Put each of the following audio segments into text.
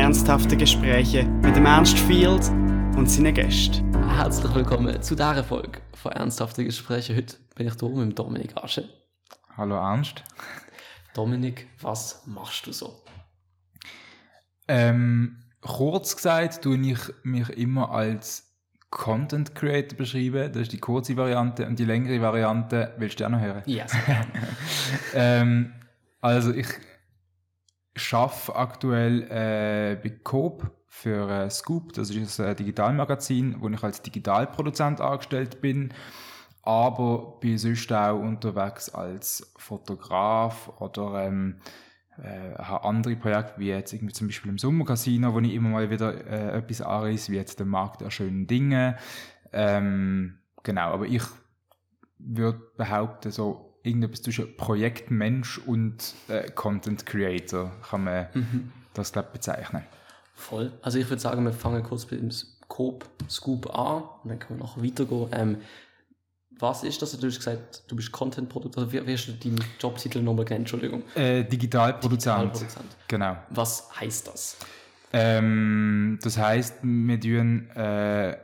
ernsthafte Gespräche mit dem Ernst Field und seinen Gästen. Herzlich willkommen zu dieser Folge von Ernsthafte Gespräche. Heute bin ich hier mit Dominik Asche. Hallo Ernst. Dominik, was machst du so? Ähm, kurz gesagt, tue ich mich immer als Content Creator beschreiben. Das ist die kurze Variante und die längere Variante willst du auch noch hören? Yes. ähm, also ich arbeite aktuell äh, bei Coop für äh, Scoop. Das ist ein Digitalmagazin, wo ich als Digitalproduzent angestellt bin. Aber bin sonst auch unterwegs als Fotograf oder ähm, äh, habe andere Projekte, wie jetzt irgendwie zum Beispiel im Sommercasino, wo ich immer mal wieder äh, etwas anreiße, wie jetzt der Markt der schönen Dinge. Ähm, genau, aber ich würde behaupten, so irgendetwas zwischen Projektmensch und äh, Content Creator kann man mhm. das, glaube bezeichnen. Voll. Also ich würde sagen, wir fangen kurz mit dem Scope, Scoop an und dann können wir noch weitergehen. Ähm, was ist das? Du hast gesagt, du bist Content-Produzent. Also wie, wie hast du deinen Jobtitel nochmal genannt? Entschuldigung. Äh, Digitalproduzent. Digitalproduzent. Genau. Was heißt das? Ähm, das heißt, wir tun äh,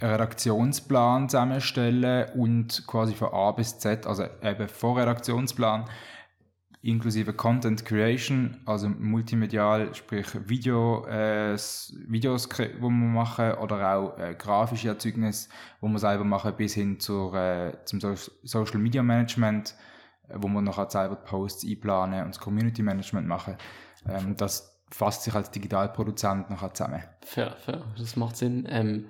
Redaktionsplan zusammenstellen und quasi von A bis Z, also eben vor Redaktionsplan, inklusive Content Creation, also multimedial, sprich Video, äh, Videos, wo wir machen, oder auch äh, grafische Erzeugnisse, wo wir selber machen, bis hin zur, äh, zum so Social Media Management, äh, wo wir nachher selber Posts einplanen und das Community Management machen. Ähm, das fasst sich als Digitalproduzent nachher zusammen. Fair, fair, das macht Sinn. Ähm,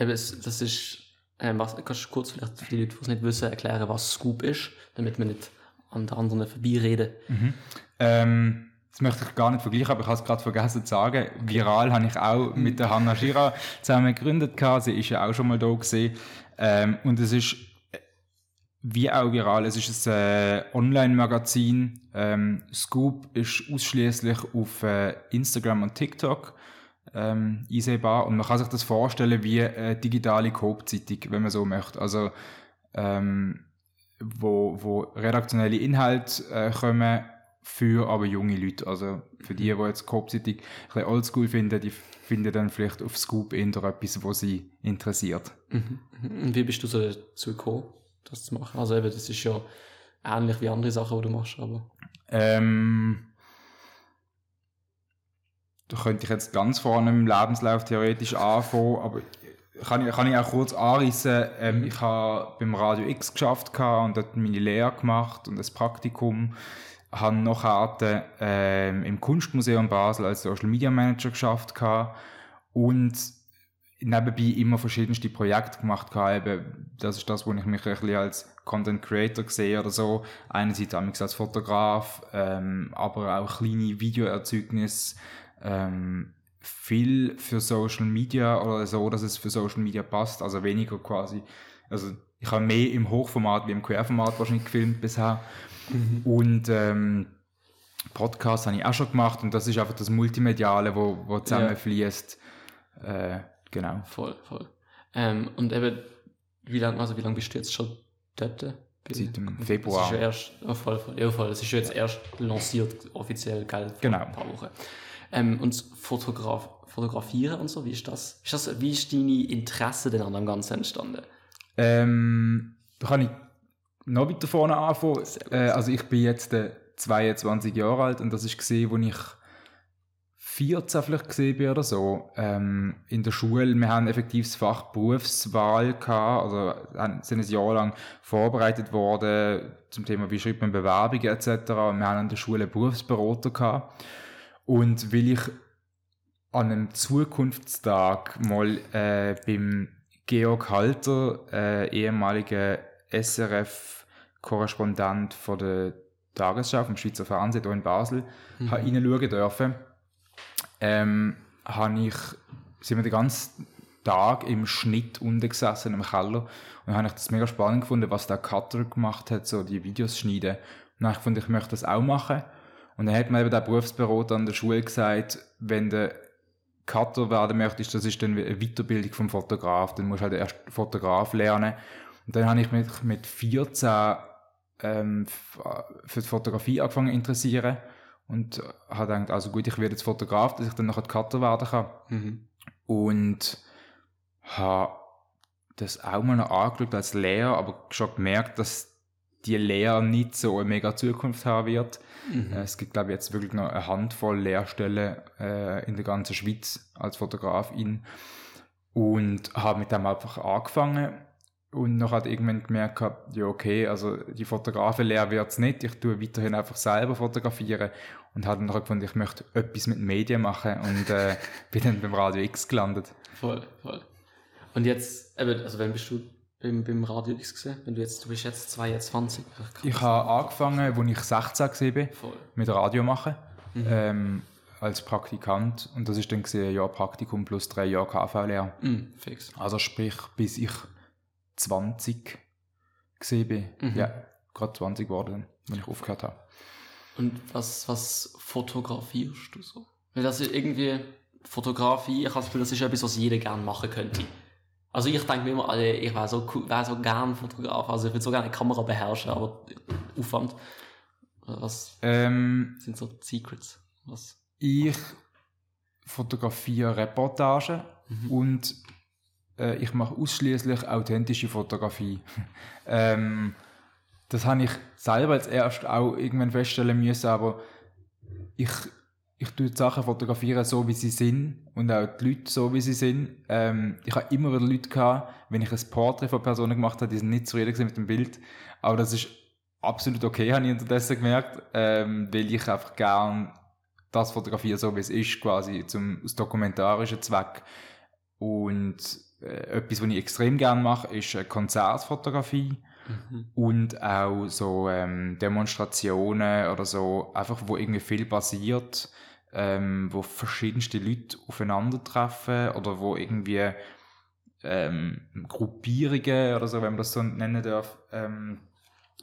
eben, das ist, ähm, was, kannst du kurz vielleicht für die Leute, die es nicht wissen, erklären, was Scoop ist, damit man nicht an den anderen vorbeireden. Mhm. Ähm, das möchte ich gar nicht vergleichen, aber ich habe es gerade vergessen zu sagen. Viral habe ich auch mit der Hanna Schira zusammen gegründet. Sie ist ja auch schon mal da gesehen. Ähm, und es ist wie auch viral. Es ist ein äh, Online-Magazin. Ähm, Scoop ist ausschließlich auf äh, Instagram und TikTok ähm, einsehbar. Und man kann sich das vorstellen wie eine digitale Coop-Zeitung, wenn man so möchte. Also ähm, wo, wo redaktionelle Inhalte äh, kommen für aber junge Leute. Also für die, die jetzt Coop-Zeitung ein bisschen oldschool finden, die finden dann vielleicht auf Scoop eher etwas, was sie interessiert. Mhm. Und wie bist du so dazu gekommen, das zu machen? Also eben, das ist ja ähnlich wie andere Sachen, die du machst, aber... Ähm, da könnte ich jetzt ganz vorne im Lebenslauf theoretisch anfangen, aber kann ich, kann ich auch kurz anreißen. Ähm, ich habe beim Radio X geschafft und dort meine Lehre gemacht und das Praktikum. Habe noch ähm, im Kunstmuseum Basel als Social Media Manager geschafft und nebenbei immer verschiedenste Projekte gemacht Eben, das ist das, wo ich mich ein als Content Creator sehe oder so. Einerseits als Fotograf, ähm, aber auch kleine Videoerzeugnisse. Ähm, viel für Social Media oder so, dass es für Social Media passt, also weniger quasi, also ich habe mehr im Hochformat wie im Querformat wahrscheinlich gefilmt bisher mhm. und ähm, Podcast habe ich auch schon gemacht und das ist einfach das Multimediale, wo, wo zusammenfließt. Ja. Äh, genau. Voll, voll. Ähm, und eben, wie lange, also wie lange bist du jetzt schon dort? Seit dem Februar. Das ist ja erst, oh, voll, voll, ja, voll, das ist jetzt erst lanciert, offiziell, gell, genau. ein paar Wochen. Ähm, und Fotograf Fotografieren und so, wie ist das? Ist das wie ist deine Interesse denn an dem Ganzen entstanden? Ähm, da kann ich noch weiter vorne anfangen. Äh, also ich bin jetzt äh, 22 Jahre alt und das ist gesehen, wo ich 14 vielleicht gesehen bin oder so, ähm, in der Schule, wir haben effektiv das Fach Berufswahl gehabt, also sind ein Jahr lang vorbereitet worden zum Thema, wie schreibt man Bewerbungen etc. Und wir haben an der Schule Berufsberater gehabt. Und weil ich an einem Zukunftstag mal äh, beim Georg Halter, äh, ehemaliger SRF-Korrespondent von der Tagesschau vom Schweizer Fernsehen hier in Basel, mhm. reinschauen dürfen, ähm, habe ich, sind wir den ganzen Tag im Schnitt unten gesessen im Keller und habe ich das mega spannend gefunden, was der Cutter gemacht hat, so die Videos schneiden. Und dann habe ich gefunden, ich möchte das auch machen. Und dann hat mir eben der Berufsberater an der Schule gesagt, wenn du Cutter werden möchtest, das ist dann eine Weiterbildung vom Fotograf, dann musst du halt erst Fotograf lernen. Und dann habe ich mich mit 14 ähm, für die Fotografie angefangen zu interessieren und habe gedacht, also gut, ich werde jetzt Fotograf, dass ich dann nachher Cutter werden kann. Mhm. Und habe das auch mal noch angeschaut als Lehrer, aber schon gemerkt, dass die Lehre nicht so eine mega Zukunft haben wird. Mhm. Äh, Es gibt, glaube ich, jetzt wirklich noch eine Handvoll Lehrstellen äh, in der ganzen Schweiz als Fotografin. Und habe mit dem einfach angefangen und noch hat irgendwann gemerkt, gehabt, ja okay, also die Fotografenlehre wird es nicht, ich tue weiterhin einfach selber fotografieren und habe dann noch gefunden, ich möchte etwas mit Medien machen und äh, bin dann beim Radio X gelandet. Voll, voll. Und jetzt, also wenn bist du beim, beim Radio X gesehen? Wenn du jetzt, du bist jetzt 22. Ich habe angefangen, als ich 16 war, Voll. mit Radio machen, ähm, als Praktikant und das ist dann gesehen, ein Jahr Praktikum plus drei Jahre KV-Lehre. Mhm, fix. Also sprich, bis ich 20 gesehen bin. Mhm. Ja, gerade 20 geworden, wenn ich aufgehört habe. Und was, was fotografierst du so? Weil das ist irgendwie, Fotografie, ich habe das Gefühl, das ist etwas, was jeder gerne machen könnte. Also ich denke mir immer, Alter, ich wäre so, cool- wäre so gern Fotograf, also ich würde so gerne eine Kamera beherrschen, aber Aufwand. Was Ähm, sind so Secrets? Was? ich fotografiere Reportagen und äh, ich mache ausschließlich authentische Fotografie. ähm, das habe ich selber als erst auch irgendwann feststellen müssen, aber ich, ich tue die Sachen fotografieren so, wie sie sind und auch die Leute so, wie sie sind. Ähm, ich habe immer wieder Leute gehabt, wenn ich ein Porträt von Personen gemacht habe, die sind nicht zufrieden mit dem Bild, aber das ist absolut okay, habe ich unterdessen gemerkt, ähm, weil ich einfach gern das fotografiere, so wie es ist, quasi zum, aus dokumentarischen Zweck. Und äh, etwas, was ich extrem gerne mache, ist äh, Konzertfotografie und auch so ähm, Demonstrationen oder so, einfach wo irgendwie viel passiert, ähm, wo verschiedenste Leute aufeinandertreffen oder wo irgendwie ähm, Gruppierungen oder so, wenn man das so nennen darf, ähm,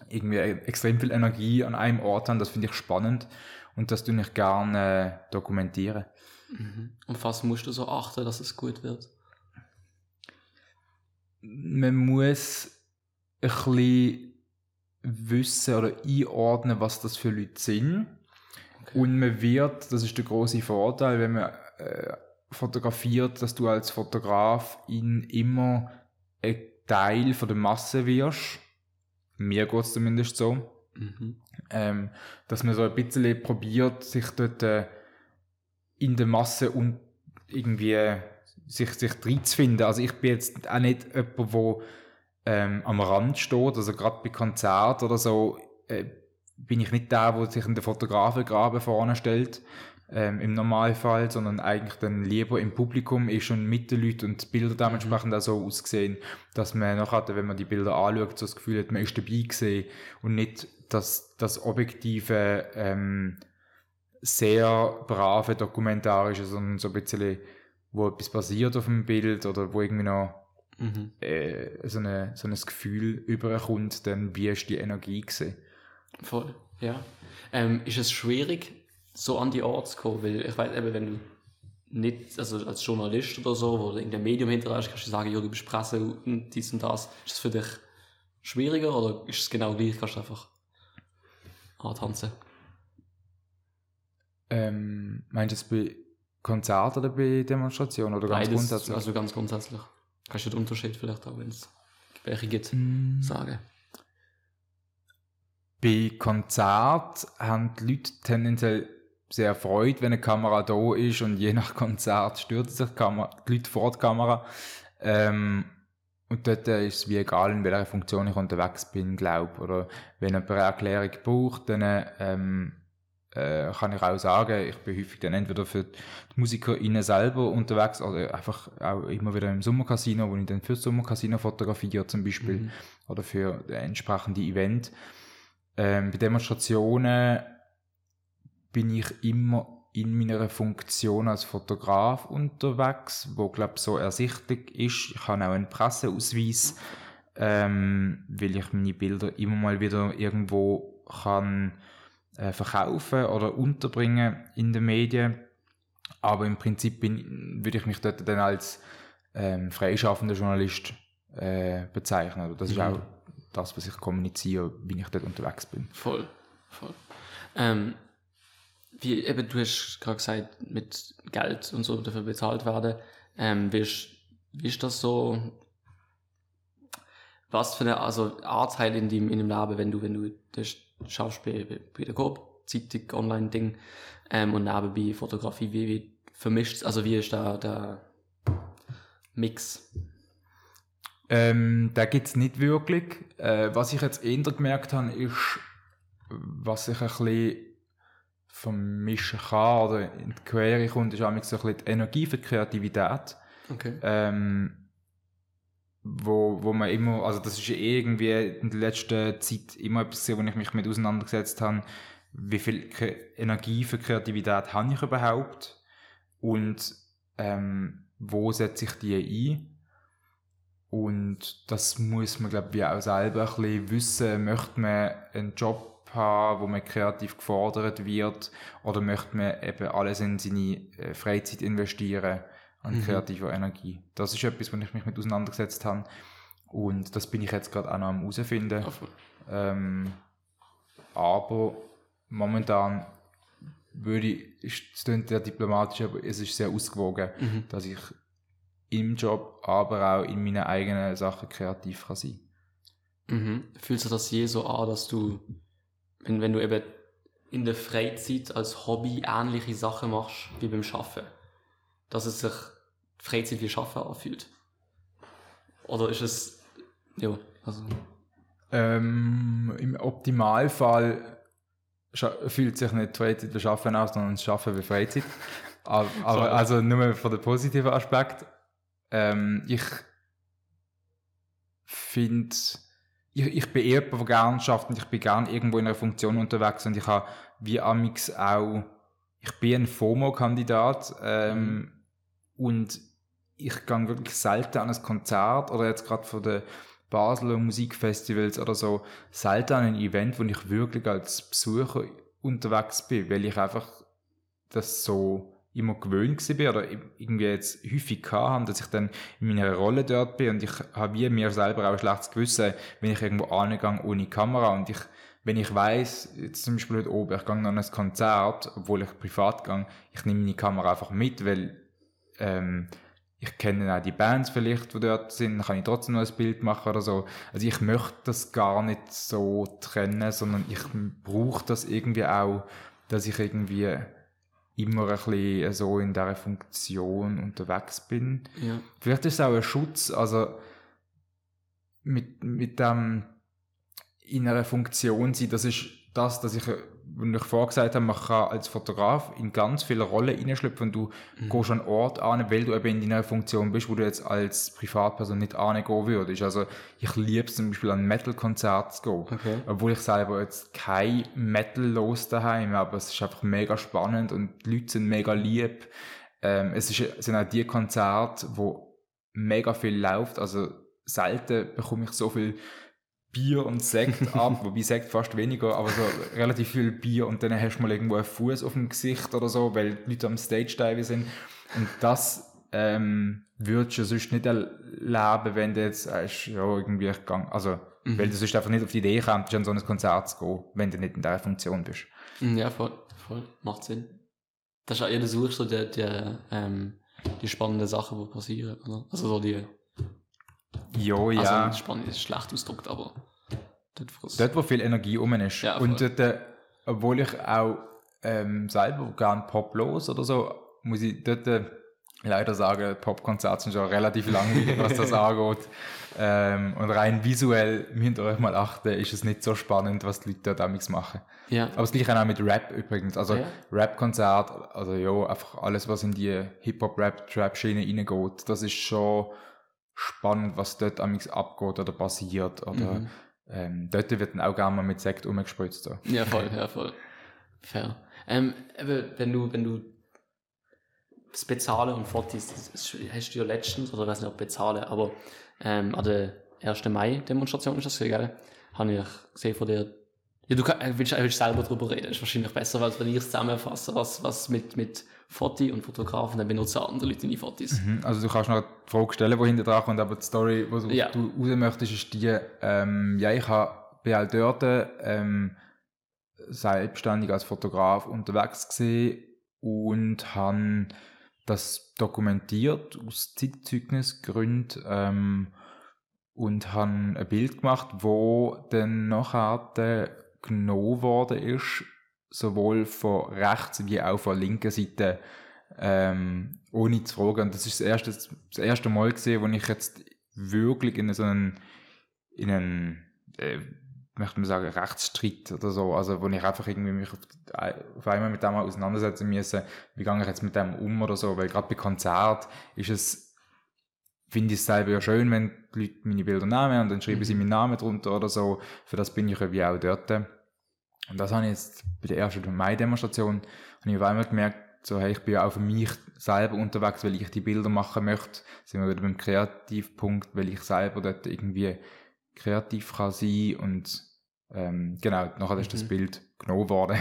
irgendwie extrem viel Energie an einem Ort haben. Das finde ich spannend und das tue ich gerne äh, dokumentieren. Und auf was musst du so achten, dass es gut wird? man muss ein bisschen wissen oder einordnen, was das für Leute sind. Okay. Und man wird, das ist der große Vorteil, wenn man äh, fotografiert, dass du als Fotograf in immer ein Teil von der Masse wirst. Mir geht es zumindest so. Mhm. Ähm, dass man so ein bisschen probiert, sich dort äh, in der Masse und irgendwie sich, sich reinzufinden. Also ich bin jetzt auch nicht jemand, der ähm, am Rand steht, also gerade bei Konzerten oder so, äh, bin ich nicht der, der sich in den Fotografengraben vorne stellt, ähm, im Normalfall, sondern eigentlich dann lieber im Publikum ist und mit den Leuten und die Bilder dementsprechend auch so aussehen, dass man nachher, wenn man die Bilder anschaut, so das Gefühl hat, man ist dabei gesehen und nicht das, das objektive, ähm, sehr brave dokumentarische, sondern so ein bisschen, wo etwas passiert auf dem Bild oder wo irgendwie noch Mhm. äh, so, eine, so ein Gefühl überkommt, dann wie ist die Energie gesehen. Voll, ja. Ähm, ist es schwierig, so an die Orte zu kommen? Weil ich weiß eben, wenn du nicht, also als Journalist oder so, wo du in dem Medium hinterlässt, kannst du sagen, ja, du bist Presse und dies und das. Ist das für dich schwieriger oder ist es genau gleich, kannst du einfach antanzen? Ähm, meinst du es bei Konzerten oder bei Demonstrationen oder ganz Beides, grundsätzlich? Also ganz grundsätzlich. Kannst du den Unterschied vielleicht auch, wenn es welche gibt, Mm. sagen? Bei Konzert haben die Leute tendenziell sehr Freude, wenn eine Kamera da ist und je nach Konzert stürzen sich die, Kamera, die Leute vor die Kamera. Ähm, und dort äh, ist es wie egal, in welcher Funktion ich unterwegs bin, glaube Oder wenn jemand eine Erklärung braucht, dann ähm, äh, kann ich auch sagen, ich bin häufig dann entweder für die MusikerInnen selber unterwegs oder einfach auch immer wieder im Sommercasino, wo ich dann für das Sommercasino fotografiere zum Beispiel Mhm. oder für entsprechende Event. Ähm, bei Demonstrationen bin ich immer in meiner Funktion als Fotograf unterwegs, wo glaube so ersichtlich ist. Ich habe auch einen Presseausweis, ähm, weil ich meine Bilder immer mal wieder irgendwo kann äh, verkaufen oder unterbringen in den Medien. Aber im Prinzip bin, würde ich mich dort dann als ähm, freischaffender Journalist äh, bezeichnen. Also Das ist Mhm. auch das, was ich kommuniziere, wie ich dort unterwegs bin. Voll, voll. Ähm, wie eben, du hast gerade gesagt, mit Geld und so dafür bezahlt werden. Ähm, wie, ist, wie ist das so? Was für eine also Anteil in dem, in dem Leben, wenn du, wenn du das schaust bei, bei, bei der Coop, Zeitung, Online-Ding, ähm, und nebenbei Fotografie, wie, wie vermischt, also wie ist da der Mix? Ähm, da gibt es nicht wirklich. Äh, was ich jetzt eher gemerkt habe, ist, was ich ein bisschen vermischen kann oder in die Quere kommt, ist eigentlich so ein bisschen die Energie für die Kreativität. Okay. Ähm, wo, wo man immer, also das ist irgendwie in der letzten Zeit immer etwas, wo ich mich mit auseinandergesetzt habe, wie viel Energie für Kreativität habe ich überhaupt und ähm, wo setze ich die ein? Und das muss man, glaube ich, auch selber ein bisschen wissen. Möchte man einen Job haben, wo man kreativ gefordert wird, oder möchte man eben alles in seine äh, Freizeit investieren an Mhm. kreativer Energie? Das ist etwas, wo ich mich mit auseinandergesetzt habe. Und das bin ich jetzt gerade auch noch am herausfinden. Ähm, aber momentan würde ich, es klingt sehr diplomatisch, aber es ist sehr ausgewogen, Mhm. dass ich im Job, aber auch in meinen eigenen Sachen kreativ kann sein. Mhm. Fühlst du das je so an, dass du, wenn, wenn du eben in der Freizeit als Hobby ähnliche Sachen machst wie beim Schaffen, dass es sich Freizeit wie Schaffen anfühlt? Oder ist es, ja, also, Ähm, Im Optimalfall fühlt sich nicht Freizeit wie Schaffen aus, sondern das Schaffen wie Freizeit. aber, aber also nur von dem positiven Aspekt. Ähm, ich finde, ich, ich bin eher jemand, der gerne schafft und ich bin gerne irgendwo in einer Funktion unterwegs und ich habe wie Amix auch, ich bin ein FOMO-Kandidat ähm, und ich gehe wirklich selten an ein Konzert oder jetzt gerade von den Basler Musikfestivals oder so, selten an ein Event, wo ich wirklich als Besucher unterwegs bin, weil ich einfach das so immer gewöhnt bin oder irgendwie jetzt häufig habe, dass ich dann in meiner Rolle dort bin und ich habe wie mir selber auch ein schlechtes Gewissen, wenn ich irgendwo angehe ohne Kamera und ich wenn ich weiß, jetzt zum Beispiel heute oben, ich gehe noch an ein Konzert, obwohl ich privat gehe, ich nehme meine Kamera einfach mit, weil ähm, ich kenne auch die Bands vielleicht, die dort sind, dann kann ich trotzdem noch ein Bild machen oder so. Also ich möchte das gar nicht so trennen, sondern ich brauche das irgendwie auch, dass ich irgendwie immer ein bisschen so in dieser Funktion unterwegs bin. ja. Vielleicht ist es auch ein Schutz, also mit, mit dem in einer Funktion sein, das ist das, dass ich, wenn ich vorgesagt habe, man kann als Fotograf in ganz viele Rollen hineinschlüpfen und du Mhm. gehst an Ort an, weil du eben in deiner Funktion bist, wo du jetzt als Privatperson nicht angehen würdest. Also ich liebe es zum Beispiel an Metal-Konzerte zu gehen. Okay. Obwohl ich selber jetzt kein Metal los daheim, aber es ist einfach mega spannend und die Leute sind mega lieb. Ähm, es ist, es sind auch die Konzerte, wo mega viel läuft. Also selten bekomme ich so viel Bier und Sekt ab, wobei Sekt fast weniger, aber so relativ viel Bier und dann hast du mal irgendwo einen Fuß auf dem Gesicht oder so, weil die Leute am Stage dive sind. Und das ähm, würdest du sonst nicht erleben, wenn du jetzt sagst, ja, irgendwie gang, also, weil du sonst einfach nicht auf die Idee kommst, an so ein Konzert zu gehen, wenn du nicht in dieser Funktion bist. Mhm, Ja, voll, voll, macht Sinn. Das ist auch, ja, du suchst so die, die, ähm, die spannenden Sachen, die passieren, oder? Also so die, Jo, ja. also spannend ist schlecht ausgedrückt, aber dort, Dort, wo viel Energie um ist. Ja, und dort, äh, obwohl ich auch ähm, selber gerne Pop los oder so, muss ich dort äh, leider sagen, Popkonzerte sind schon relativ langweilig, was das angeht. Ähm, und rein visuell, müsst ihr euch mal achten, ist es nicht so spannend, was die Leute dort machen. ja, Aber das gleiche auch mit Rap übrigens. Also Ja. Rap-Konzert, also ja, einfach alles, was in die Hip-Hop-Rap-Trap-Schiene reingeht, das ist schon spannend, was dort amigs abgeht oder passiert. Oder Mhm. ähm, dort wird dann auch gerne mal mit Sekt umgespritzt. So. ja, voll, ja, voll. Fair. Ähm, wenn du, wenn du das Bezahlen und ist- hast du ja letztens, oder ich weiß nicht, ob bezahlen, aber ähm, an der 1. Mai-Demonstration ist das gell? Habe ich gesehen von dir. Ja, du kann, äh, willst, äh, willst selber drüber reden, ist wahrscheinlich besser, als wenn ich es zusammenfasse, was, was mit, mit Foto und Fotografen, dann benutzen andere Leute deine Fotos. Mhm. Also du kannst noch die Frage stellen, die hinter dran kommt, aber die Story, die Ja. du raus möchtest, ist die, ähm, ja, ich hab, bin halt dort, ähm, selbstständig als Fotograf unterwegs gesehen und habe das dokumentiert aus Zeitzeugnisgründen ähm, und habe ein Bild gemacht, wo dann nachher genommen worden ist, sowohl von rechts wie auch von linker Seite, ähm, ohne zu fragen. Und das ist das erste, das erste Mal gesehen, wo ich jetzt wirklich in so einen, in einen, äh, möchte man sagen, Rechtsstreit oder so, also wo ich einfach irgendwie mich auf, auf einmal mit dem auseinandersetzen müssen, wie gehe ich jetzt mit dem um oder so, weil gerade bei Konzert ist es, finde ich es selber ja schön, wenn die Leute meine Bilder nehmen und dann schreiben mhm. sie meinen Namen drunter oder so, für das bin ich irgendwie auch dort. Und das habe ich jetzt bei der ersten Mai-Demonstration, habe ich auf einmal gemerkt, so, hey, ich bin ja auch für mich selber unterwegs, weil ich die Bilder machen möchte. Sind wir wieder beim Kreativpunkt, weil ich selber dort irgendwie kreativ kann sein und ähm, genau, nachher ist das mhm. Bild genommen worden.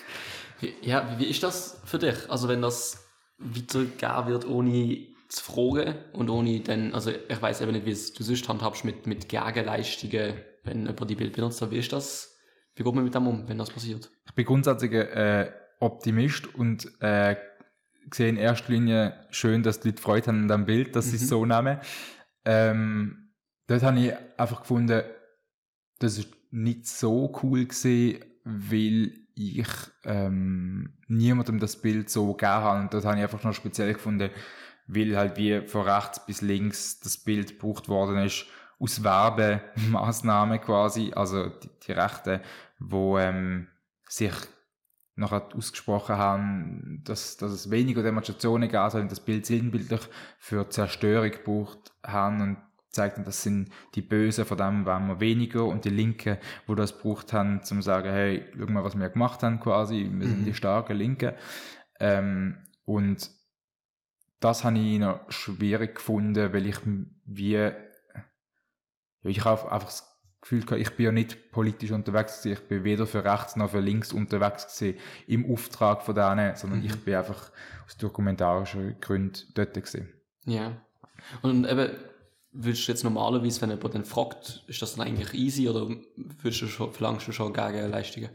ja, wie ist das für dich? Also wenn das weitergegeben wird, ohne zu fragen und ohne dann, also ich weiß eben nicht, wie es du sonst handhabst mit, mit Gegenleistungen, wenn jemand die Bild benutzt, wie ist das? Wie geht man mit dem um, wenn das passiert? Ich bin grundsätzlich äh, Optimist und äh, sehe in erster Linie schön, dass die Leute Freude haben an dem Bild, dass mhm. sie es so nehmen. Ähm, dort habe ich einfach gefunden, das ist nicht so cool gesehen, weil ich ähm, niemandem das Bild so gegeben habe. Und das habe ich einfach noch speziell gefunden, weil halt wie von rechts bis links das Bild gebraucht worden ist aus Werbemaßnahmen quasi, also die, die Rechte, wo ähm, sich nachher ausgesprochen haben, dass, dass es weniger Demonstrationen gab, sondern das Bild sinnbildlich für Zerstörung gebraucht haben und zeigt, das sind die Bösen, von dem waren wir weniger und die Linken, wo das gebraucht haben, zum sagen, hey, schau mal, was wir gemacht haben quasi, wir sind mhm. die starken Linken. Ähm, und das habe ich noch schwierig gefunden, weil ich wie, ich habe einfach das Gefühl gehabt, ich bin ja nicht politisch unterwegs gewesen. Ich bin weder für rechts noch für links unterwegs gewesen, im Auftrag von denen, sondern mhm. ich bin einfach aus dokumentarischen Gründen dort gewesen. Ja. Und eben, würdest du jetzt normalerweise, wenn jemand dann fragt, ist das dann eigentlich easy oder würdest du schon, verlangst du schon Gegenleistungen?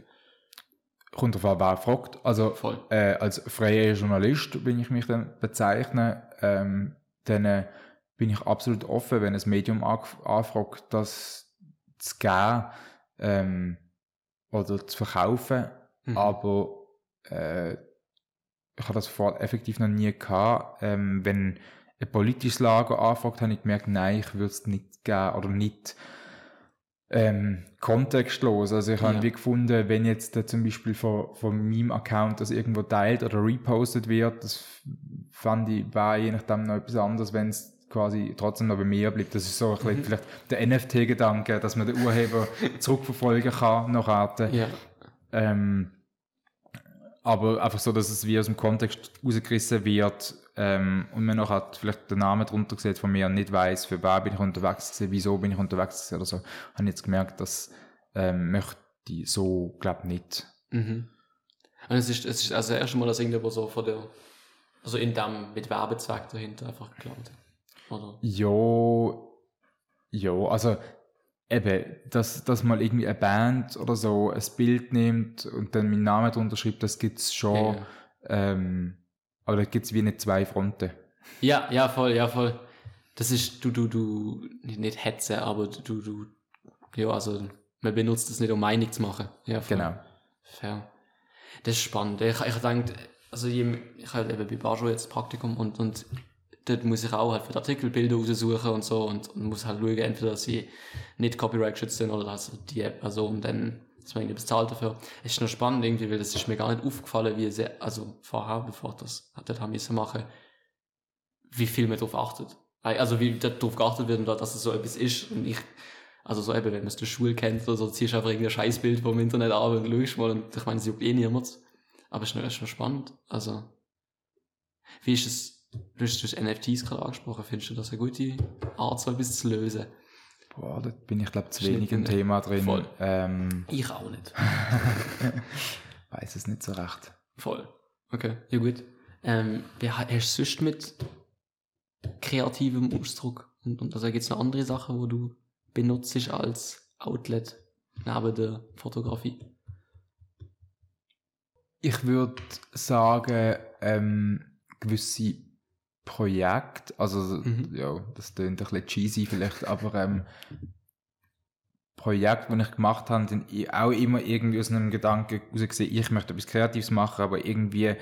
Kommt auf an, wer fragt. Also, äh, als freier Journalist, wenn ich mich dann bezeichne, ähm, dann äh, bin ich absolut offen, wenn ein Medium anfragt, dass zu geben ähm, oder zu verkaufen, mhm. aber äh, ich habe das vorher effektiv noch nie gehabt. Ähm, wenn ein politisches Lager anfragt, habe ich gemerkt, nein, ich würde es nicht geben oder nicht ähm, kontextlos. Also ich ja. habe wie gefunden, wenn jetzt äh, zum Beispiel von, von meinem Account das irgendwo teilt oder repostet wird, das fand ich war je nachdem noch etwas anderes, wenn es quasi trotzdem noch bei mir bleibt. Das ist so ein bisschen mhm. vielleicht der NFT-Gedanke, dass man den Urheber zurückverfolgen kann nach Arten. Ja. Ähm, aber einfach so, dass es wie aus dem Kontext rausgerissen wird ähm, und man noch hat vielleicht den Namen drunter gesehen von mir und nicht weiß, für wer bin ich unterwegs gewesen, wieso bin ich unterwegs gewesen oder so, habe ich jetzt gemerkt, dass ähm, möchte ich so, glaube nicht. Mhm. Und es ist, es ist also das erste Mal, dass irgendwo so von der, also in dem mit Werbezweck dahinter einfach geklaut oder? Ja, ja, also eben, dass, dass mal irgendwie eine Band oder so ein Bild nimmt und dann meinen Namen drunter schreibt, das gibt's schon. Ja, Ähm, aber da gibt's wie nicht zwei Fronten. Ja, ja, voll, ja, voll. Das ist, du, du, du, nicht Hetze, aber du, du, ja, also, man benutzt das nicht, um Meinung zu machen. Ja, voll. Genau. Fair. Das ist spannend. Ich, ich denke, also, ich, ich habe eben bei Bajo jetzt Praktikum und, und dort muss ich auch halt für die Artikelbilder raussuchen und so und, und muss halt schauen, entweder dass sie nicht Copyright geschützt sind oder dass die Person dann, dass man irgendwie bezahlt dafür. Es ist noch spannend irgendwie, weil das ist mir gar nicht aufgefallen, wie sehr, also vorher, bevor das dort haben müssen machen, wie viel man darauf achtet. Also wie darauf geachtet wird und dass es so etwas ist und ich, also so eben, wenn man es der Schule kennt oder so, ziehst du einfach irgendein Scheißbild vom Internet ab und schaust mal und ich meine, sie juckt eh niemand. Aber es ist noch, ist noch spannend. Also, wie ist es, Du hast, du hast NFTs gerade angesprochen. Findest du das eine gute Art, so etwas zu lösen? Boah, da bin ich glaube zu wenig im Thema drin. Voll. Ähm, ich auch nicht. Weiß es nicht so recht. Voll. Okay, ja gut. Ähm, wie hast du sonst mit kreativem Ausdruck? Und, und also gibt es noch andere Sachen, wo du benutzt als Outlet neben der Fotografie? Ich würde sagen, ähm, gewisse Projekte, also Mhm. ja, das klingt ein bisschen cheesy vielleicht, aber ähm, Projekte, die ich gemacht habe, sind i- auch immer irgendwie aus einem Gedanken herausgesehen, ich möchte etwas Kreatives machen, aber irgendwie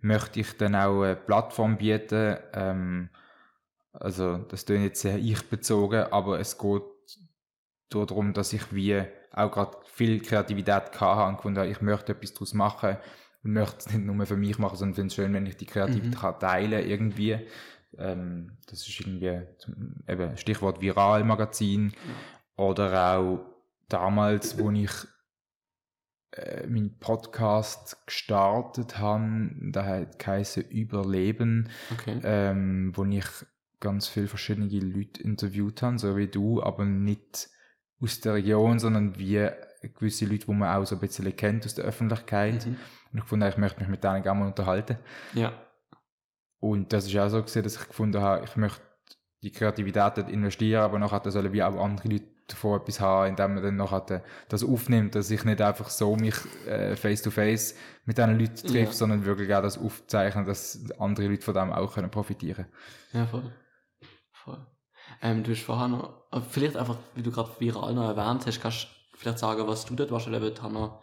möchte ich dann auch eine Plattform bieten. Ähm, also das klingt jetzt sehr ich-bezogen, aber es geht darum, dass ich wie auch gerade viel Kreativität gehabt habe und gefunden habe, ich möchte etwas daraus machen möchte es nicht nur für mich machen, sondern finde es schön, wenn ich die Kreativität Mhm. kann teilen irgendwie. Ähm, das ist irgendwie zum, eben Stichwort Viral-Magazin oder auch damals, wo ich äh, meinen Podcast gestartet habe, da hat geheißen Überleben, Okay. ähm, wo ich ganz viele verschiedene Leute interviewt habe, so wie du, aber nicht aus der Region, sondern wie gewisse Leute, die man auch so ein bisschen kennt aus der Öffentlichkeit. Mhm. Und ich fand, ich möchte mich mit denen gerne mal unterhalten. Ja. Und das ist auch so gesehen, dass ich gefunden habe, ich möchte die Kreativität dort investieren, aber nachher sollen wie auch andere Leute davon etwas haben, indem man dann nachher das aufnimmt, dass ich nicht einfach so mich äh, face to face mit diesen Leuten treffe, Ja. sondern wirklich auch das aufzeichnen, dass andere Leute von dem auch können profitieren Ja, voll. voll. Ähm, du hast vorher noch, äh, vielleicht einfach, wie du gerade viral noch erwähnt hast, kannst vielleicht sagen, was du dort warst, weil eben Hanna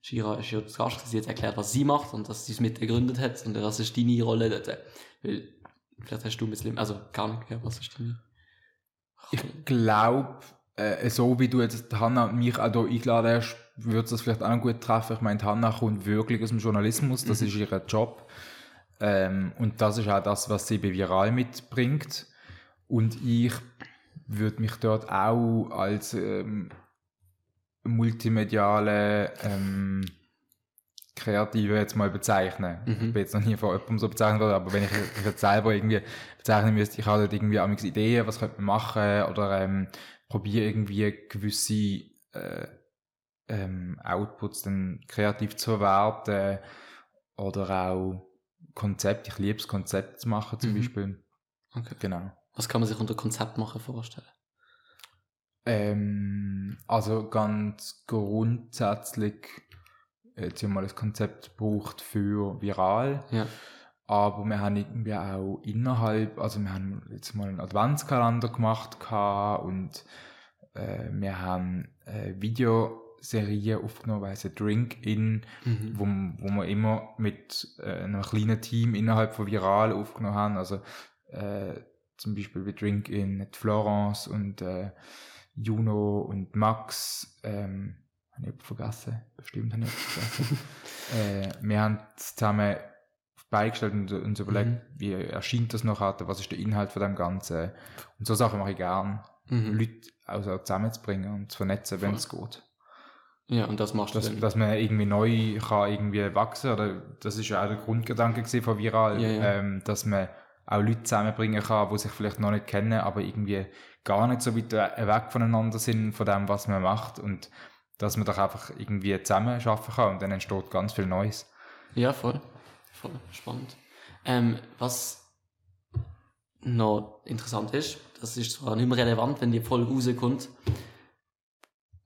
Shira ist ja zu Gast, sie hat erklärt, was sie macht und dass sie es mit gegründet hat und was ist deine Rolle dort. Weil, vielleicht hast du ein bisschen, also gar nicht gehört, was ist deine Ich glaube, äh, so wie du jetzt Hanna und mich auch hier eingeladen hast, würde das vielleicht auch noch gut treffen. Ich meine, Hanna kommt wirklich aus dem Journalismus, das ist ihr Job. Ähm, und das ist auch das, was sie bei Viral mitbringt. Und ich würde mich dort auch als ähm, multimediale ähm, Kreative jetzt mal bezeichnen. Mhm. Ich bin jetzt noch nie von jemandem so bezeichnet worden, aber wenn ich mich jetzt selber irgendwie bezeichnen müsste, ich habe dort irgendwie auch Ideen, was könnte man machen oder ähm, probiere irgendwie gewisse äh, ähm, Outputs dann kreativ zu verwerten oder auch Konzept, ich liebe es, Konzept zu machen zum Mhm. Beispiel. Okay. Genau. Was kann man sich unter Konzept machen vorstellen? Ähm, also ganz grundsätzlich jetzt haben wir mal ein Konzept gebraucht für viral, Ja. aber wir haben irgendwie auch innerhalb, also wir haben jetzt mal einen Adventskalender gemacht und äh, wir haben äh, Videoserie aufgenommen, weiss Drink In, Mhm. wo, wo wir immer mit äh, einem kleinen Team innerhalb von Viral aufgenommen haben. Also äh, zum Beispiel bei Drink In mit Florence und äh, Juno und Max. Ähm, habe ich vergessen? Bestimmt habe ich vergessen. äh, wir haben zusammen beigestellt und uns überlegt, wie erscheint das noch, was ist der Inhalt von dem Ganzen. Und so Sachen mache ich gern. Mhm. Leute also zusammenzubringen und zu vernetzen, wenn es geht Ja, und das machst du dass, dann. dass man irgendwie neu kann irgendwie wachsen oder das ist ja auch der Grundgedanke von Viral, Ja, ja. Ähm, dass man auch Leute zusammenbringen kann, die sich vielleicht noch nicht kennen, aber irgendwie gar nicht so weit we- weg voneinander sind von dem, was man macht und dass man doch einfach irgendwie zusammen schaffen kann und dann entsteht ganz viel Neues. Ja, voll. Voll spannend. Ähm, was noch interessant ist, das ist zwar nicht mehr relevant, wenn die Folge rauskommt.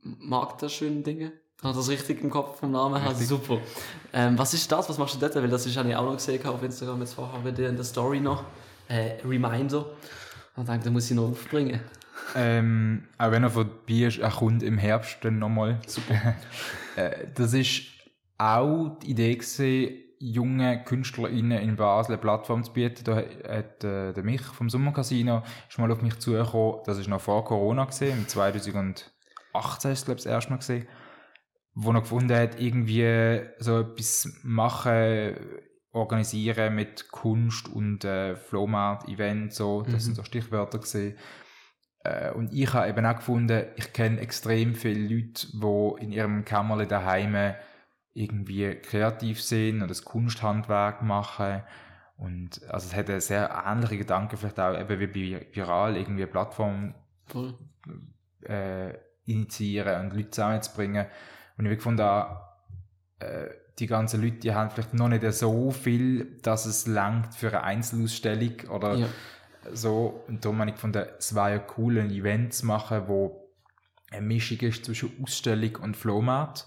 Mag der schöne Dinge? Hat das richtig im Kopf vom Namen her? Super. Ähm, was ist das? Was machst du dort? Weil das ist ich auch noch gesehen auf Instagram jetzt vorher bei dir in der Story noch. Äh, Reminder. Und ich denke, da muss ich noch aufbringen. Ähm, auch wenn er vorbei ist, er kommt im Herbst dann nochmal. Super. Äh, das ist auch die Idee gewesen, junge KünstlerInnen in Basel eine Plattform zu bieten. Da hat äh, der Mich vom Sommercasino ist mal auf mich zugekommen. Das ist noch vor Corona gesehen, im 2018 ist es, glaube ich, das erste Mal gesehen, wo er gefunden hat, irgendwie so etwas machen, organisieren mit Kunst und äh, Flohmarkt, Event, so. Das Mhm. sind so Stichwörter gesehen. Äh, und ich habe eben auch gefunden, ich kenne extrem viele Leute, die in ihrem Kämmerle daheim irgendwie kreativ sind und das Kunsthandwerk machen. Und also es hat einen sehr ähnlichen Gedanken, vielleicht auch eben wie bei Viral, irgendwie eine Plattform Voll. äh, initiieren und Leute zusammenzubringen. Und ich habe gefunden, ah, äh, die ganzen Leute, die haben vielleicht noch nicht so viel, dass es langt für eine Einzelausstellung oder Ja. so. Und darum habe ich gefunden, es wäre ja cool, ein Event zu machen, wo eine Mischung ist zwischen Ausstellung und Flohmarkt.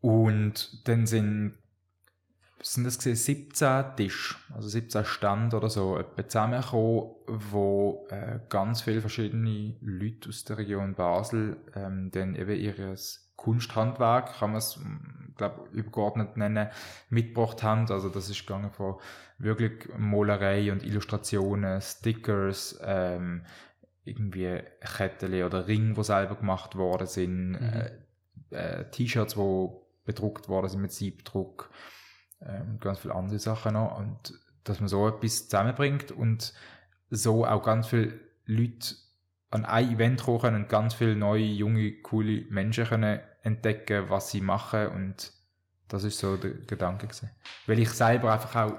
Und dann sind sind das gesehen, 17 Tisch, also 17 Stand oder so, zusammengekommen, wo äh, ganz viele verschiedene Leute aus der Region Basel ähm, dann eben ihres Kunsthandwerk, kann man es, glaube übergeordnet nennen, mitgebracht haben. Also das ist gegangen von wirklich Malerei und Illustrationen, Stickers, ähm, irgendwie Kettchen oder Ring, die selber gemacht worden sind, Mhm. äh, äh, T-Shirts, die bedruckt worden sind mit Siebdruck, ähm, ganz viele andere Sachen noch. Und dass man so etwas zusammenbringt und so auch ganz viele Leute an ein Event kommen und ganz viele neue, junge, coole Menschen können entdecken, was sie machen und das ist so der Gedanke gewesen. Weil ich selber einfach auch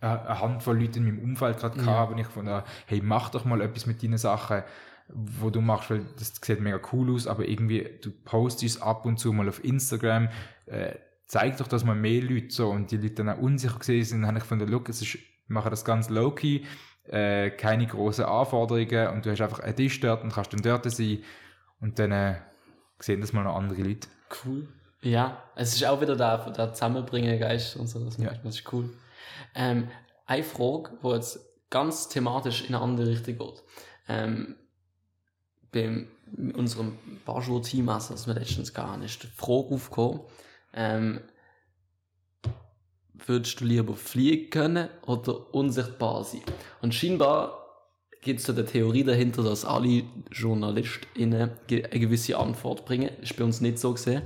eine Handvoll Leute in meinem Umfeld gerade Ja. hatte, wo ich von der, hey, mach doch mal etwas mit deinen Sachen, wo du machst, weil das sieht mega cool aus, aber irgendwie, du postest es ab und zu mal auf Instagram, äh, zeig doch das mal mehr Leute so und die Leute dann auch unsicher gesehen sind, dann habe ich gefunden, look, es ist, wir machen das ganz low-key, äh, keine grossen Anforderungen und du hast einfach einen Tisch dort und kannst dann dort sein und dann äh, sehen das mal noch andere Leute. Cool. Ja, es ist auch wieder der, der Zusammenbringen Geist und so, das, Ja. das ist cool. Ähm, eine Frage, die jetzt ganz thematisch in eine andere Richtung geht. Ähm, bei unserem Barschur-Team-Master, das wir letztens gar nicht, die Frage aufgekommen, ähm, würdest du lieber fliegen können oder unsichtbar sein? Und scheinbar gibt es da die Theorie dahinter, dass alle JournalistInnen eine gewisse Antwort bringen. Ist bei uns nicht so gesehen.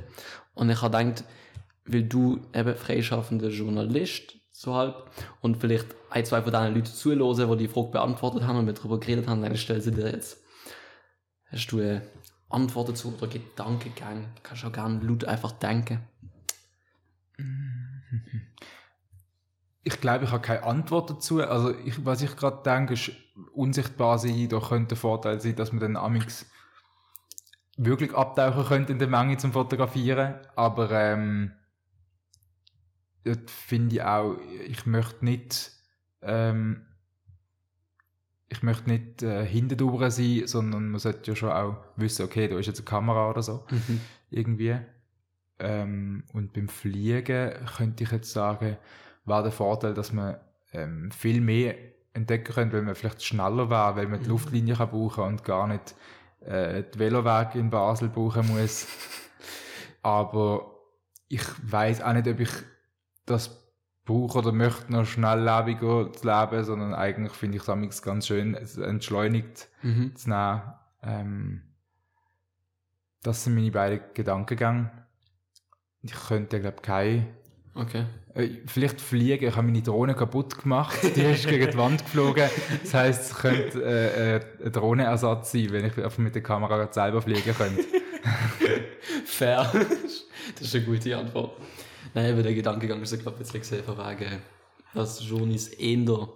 Und ich habe gedacht, weil du eben freischaffender Journalist so halb und vielleicht ein, zwei von diesen Leuten zuhören, die die Frage beantwortet haben und wir darüber geredet haben, dann stell sie dir jetzt. Hast du eine Antwort dazu oder Gedankengang? Kannst auch gerne laut einfach denken. Ich glaube, ich habe keine Antwort dazu. Also, ich, was ich gerade denke, ist, unsichtbar sein, da könnte der Vorteil sein, dass man dann amix wirklich abtauchen könnte in der Menge zum Fotografieren. Aber ähm, dort finde ich auch, ich möchte nicht, ähm, ich möchte nicht äh, hinten sein, sondern man sollte ja schon auch wissen, okay, da ist jetzt eine Kamera oder so irgendwie. Ähm, und beim Fliegen könnte ich jetzt sagen, war der Vorteil, dass man ähm, viel mehr entdecken könnte, weil man vielleicht schneller wäre, weil man die Mhm. Luftlinie kann brauchen und gar nicht äh, die Velowege in Basel brauchen muss. Aber ich weiß auch nicht, ob ich das brauche oder möchte, noch schnelllebiger zu leben, sondern eigentlich finde ich es ganz schön, es entschleunigt Mhm. zu nehmen. Ähm, das sind meine beiden Gedankengänge. Ich könnte, glaube ich, keine. Okay. Äh, vielleicht fliegen. Ich habe meine Drohne kaputt gemacht. Die ist gegen die Wand geflogen. Das heisst, es könnte äh, äh, ein Drohnenersatz sein, wenn ich einfach mit der Kamera selber fliegen könnte. Fair. das ist eine gute Antwort. Nein, aber der Gedankengang ist, glaube ich, ein bisschen von wegen, dass Journeys eher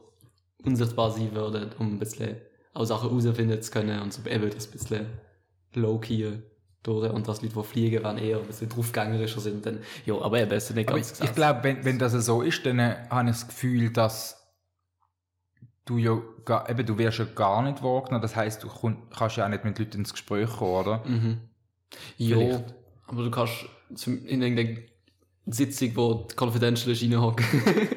unsichtbar sein würden, um ein bisschen auch Sachen herausfinden zu können und so eben das ein bisschen low-key durch und dass Leute, die fliegen, wenn eher ein bisschen draufgängerischer sind, dann, ja, aber eben, es ist nicht Aber ganz ich, ich glaube, wenn, wenn das so ist, dann äh, habe ich das Gefühl, dass du ja gar, eben, du wirst ja gar nicht wahrgenommen. Das heisst, du kun- kannst ja auch nicht mit Leuten ins Gespräch kommen, oder? Mhm. Ja, aber du kannst zum, in irgendeiner Sitzung, wo die Confidential ist, reinhocken.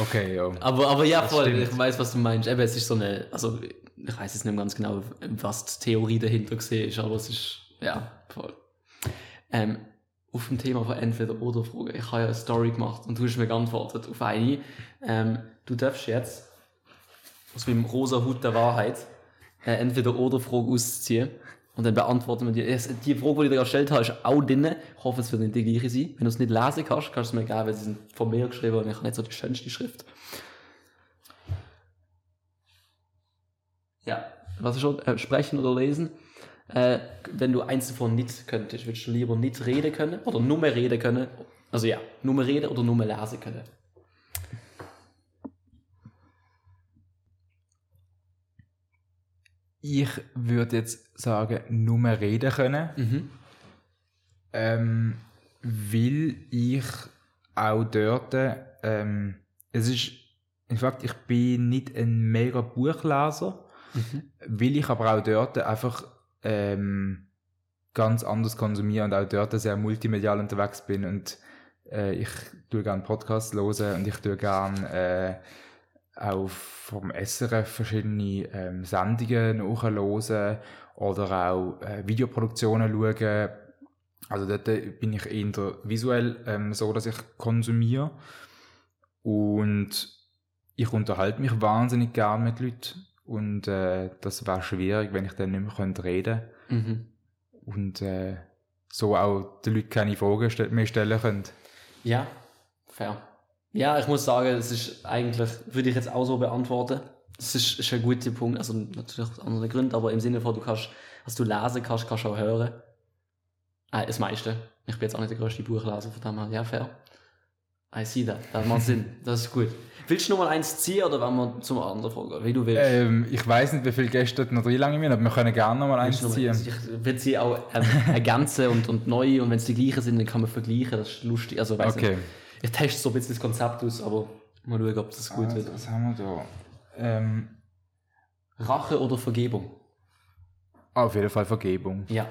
Okay, ja. Aber, aber ja, Das voll, stimmt. ich weiß, was du meinst. Eben, es ist so eine, also, ich weiß jetzt nicht ganz genau, was die Theorie dahinter gesehen ist, aber es ist, ja, voll. Ähm, auf dem Thema von Entweder-Oder-Fragen. Ich habe ja eine Story gemacht und du hast mir geantwortet auf eine. Ähm, du darfst jetzt aus dem rosa Hut der Wahrheit äh, Entweder-Oder-Frage ausziehen und dann beantworten wir die. Die Frage, die ich dir gestellt habe, ist auch drin. Ich hoffe, es wird nicht die gleiche sein. Wenn du es nicht lesen kannst, kannst du es mir geben, weil sie sind von mir geschrieben und ich habe nicht so die schönste Schrift. Ja, was ist schon? Äh, sprechen oder lesen? Äh, wenn du eins davon nicht könntest, würdest du lieber nicht reden können oder nur mehr reden können? Also ja, nur mehr reden oder nur mehr lesen können? Ich würde jetzt sagen, nur mehr reden können. Mhm. Ähm, weil ich auch dort, ähm, es ist, in Fakt, ich bin nicht ein mega Buchleser, weil ich aber auch dort einfach ähm, ganz anders konsumiere und auch dort sehr multimedial unterwegs bin und Äh, ich tue gerne Podcasts hören und ich tue gerne äh, auch vom SRF verschiedene ähm, Sendungen nachhören oder auch äh, Videoproduktionen schauen. Also dort bin ich eher visuell ähm, so, dass ich konsumiere. Und ich unterhalte mich wahnsinnig gern mit Leuten. Und äh, das wäre schwierig, wenn ich dann nicht mehr könnte reden könnte. Mhm. Und äh, so auch den Leuten keine Fragen mehr stellen könnte. Ja, fair. Ja, ich muss sagen, es ist eigentlich, würde ich jetzt auch so beantworten. Das ist, ist ein guter Punkt, also natürlich aus anderen Gründen, aber im Sinne von, du kannst, was du lesen kannst, kannst du auch hören. Äh, das meiste. Ich bin jetzt auch nicht der größte Buchleser, von dem her, ja, fair. I see that. Das macht Sinn. Das ist gut. Willst du noch mal eins ziehen oder wollen wir zum anderen fragen? Wie du willst. Ähm, ich weiß nicht, wie viele Gäste noch drin lange müssen, aber wir können gerne noch mal eins noch ziehen. Ich würde sie auch ähm, ergänzen und, und neu und wenn es die gleichen sind, dann kann man vergleichen. Das ist lustig. Also, weiss Okay. nicht. Ich teste so ein bisschen das Konzept aus, aber mal schauen, ob das gut Also, wird. was haben wir da? Ähm, Rache oder Vergebung? auf jeden Fall Vergebung. Ja.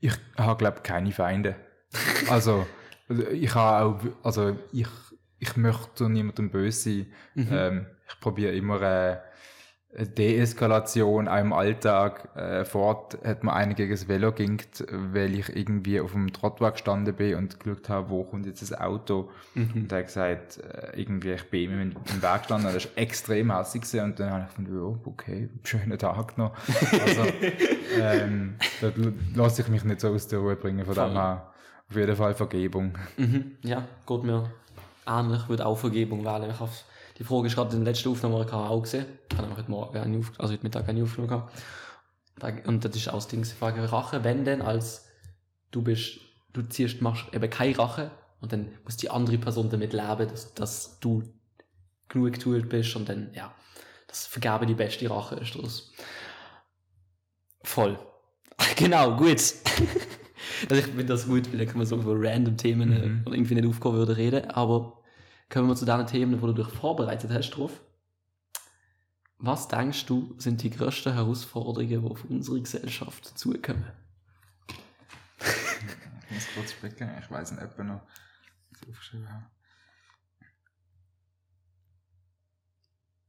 Ich habe, glaube keine Feinde. Also, ich habe auch, also ich, ich möchte niemandem böse sein. Ähm, ich probiere immer äh, eine Deeskalation auch im Alltag. Äh, fort hat mir einer gegen das Velo gingt, weil ich irgendwie auf dem Trottoir gestanden bin und geschaut habe, wo kommt jetzt das Auto. Und er hat gesagt, äh, irgendwie, ich bin ihm im Weg gestanden. Das war extrem hässlich gewesen. und dann habe ich gedacht, ja, okay, schönen Tag noch. Also, ähm, da lasse ich mich nicht so aus der Ruhe bringen. Von dem Voll. her auf jeden Fall Vergebung. Mhm. Ja, geht mir ähnlich. Ich würde auch Vergebung wählen. Ich die Frage ist gerade in der letzten Aufnahme auch gesehen. Ich habe heute Morgen eine auf, also heute Mittag eine aufgenommen. gehabt. Und das ist auch das Ding, die Frage Rache, wenn denn als du bist, du ziehst, machst eben keine Rache und dann muss die andere Person damit leben, dass, dass du genug getuert bist und dann, ja, das Vergabe die beste Rache ist das. Voll. Genau, gut. also ich finde das gut, weil dann kann man so über random Themen, äh, Mhm. die irgendwie nicht aufkommen würde, reden. Aber kommen wir zu deinen Themen, wo du dich vorbereitet hast drauf. Was denkst du, sind die größten Herausforderungen, die auf unsere Gesellschaft zukommen? Ich muss kurz blicken, ich weiß nicht, ob ich noch aufgeschrieben habe.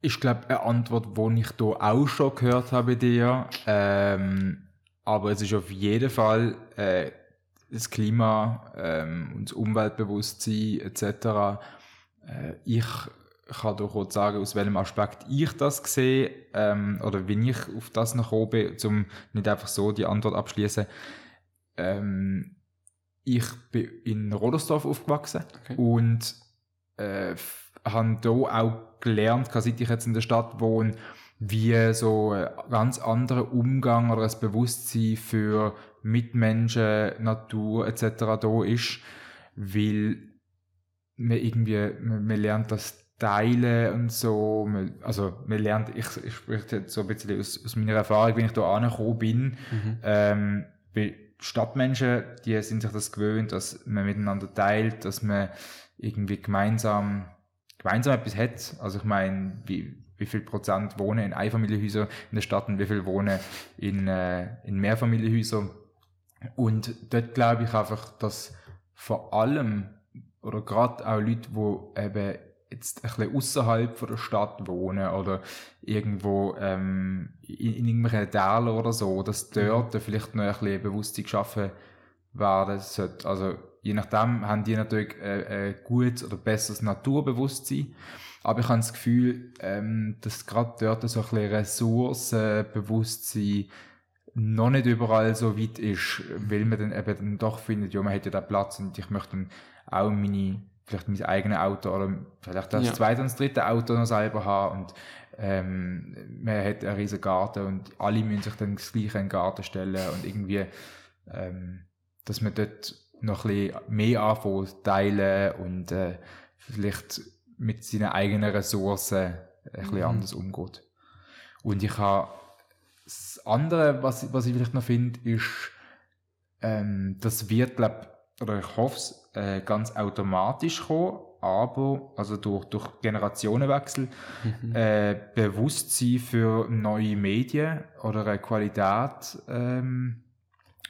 Ich glaube, eine Antwort, die ich hier auch schon gehört habe bei dir, ähm, aber es ist auf jeden Fall äh, das Klima ähm, und das Umweltbewusstsein etc. Äh, ich kann doch kurz sagen, aus welchem Aspekt ich das sehe ähm, oder wie ich auf das noch bin, um nicht einfach so die Antwort abschließen. Ähm, ich bin in Rodersdorf aufgewachsen Okay. und äh, habe hier auch gelernt, seit ich jetzt in der Stadt wohne, wie so ein ganz anderer Umgang oder ein Bewusstsein für Mitmenschen, Natur etc. da ist, weil man irgendwie, man, man lernt das Teilen und so, man, also man lernt, ich, ich spreche jetzt so ein bisschen aus, aus meiner Erfahrung, wenn ich da angekommen bin, ähm, weil Stadtmenschen, die sind sich das gewöhnt, dass man miteinander teilt, dass man irgendwie gemeinsam, gemeinsam etwas hat. Also ich meine, wie, wie viel Prozent wohnen in Einfamilienhäusern in der Stadt und wie viel wohnen in, äh, in Mehrfamilienhäusern. Und dort glaube ich einfach, dass vor allem, oder gerade auch Leute, die eben jetzt ein bisschen außerhalb von der Stadt wohnen oder irgendwo ähm, in, in irgendwelchen Tälern oder so, dass dort vielleicht noch ein bisschen Bewusstsein geschaffen werden sollte. Also je nachdem haben die natürlich äh, ein gutes oder besseres Naturbewusstsein. Aber ich habe das Gefühl, ähm, dass gerade dort so ein bisschen Ressourcenbewusstsein noch nicht überall so weit ist, weil man dann eben dann doch findet, ja, man hat ja da Platz und ich möchte dann auch meine, vielleicht mein eigenes Auto oder vielleicht das Ja. zweite und das dritte Auto noch selber haben und ähm, man hat einen riesen Garten und alle müssen sich dann das gleiche in den Garten stellen und irgendwie, ähm, dass man dort noch ein bisschen mehr anfängt, teilen und äh, vielleicht mit seinen eigenen Ressourcen ein bisschen Mhm. anders umgeht. Und ich habe das andere, was, was ich vielleicht noch finde, ist, ähm, das wird, glaub, oder ich hoffe es, äh, ganz automatisch kommen, aber, also durch, durch Generationenwechsel, äh, Bewusstsein für neue Medien oder eine Qualität, ähm,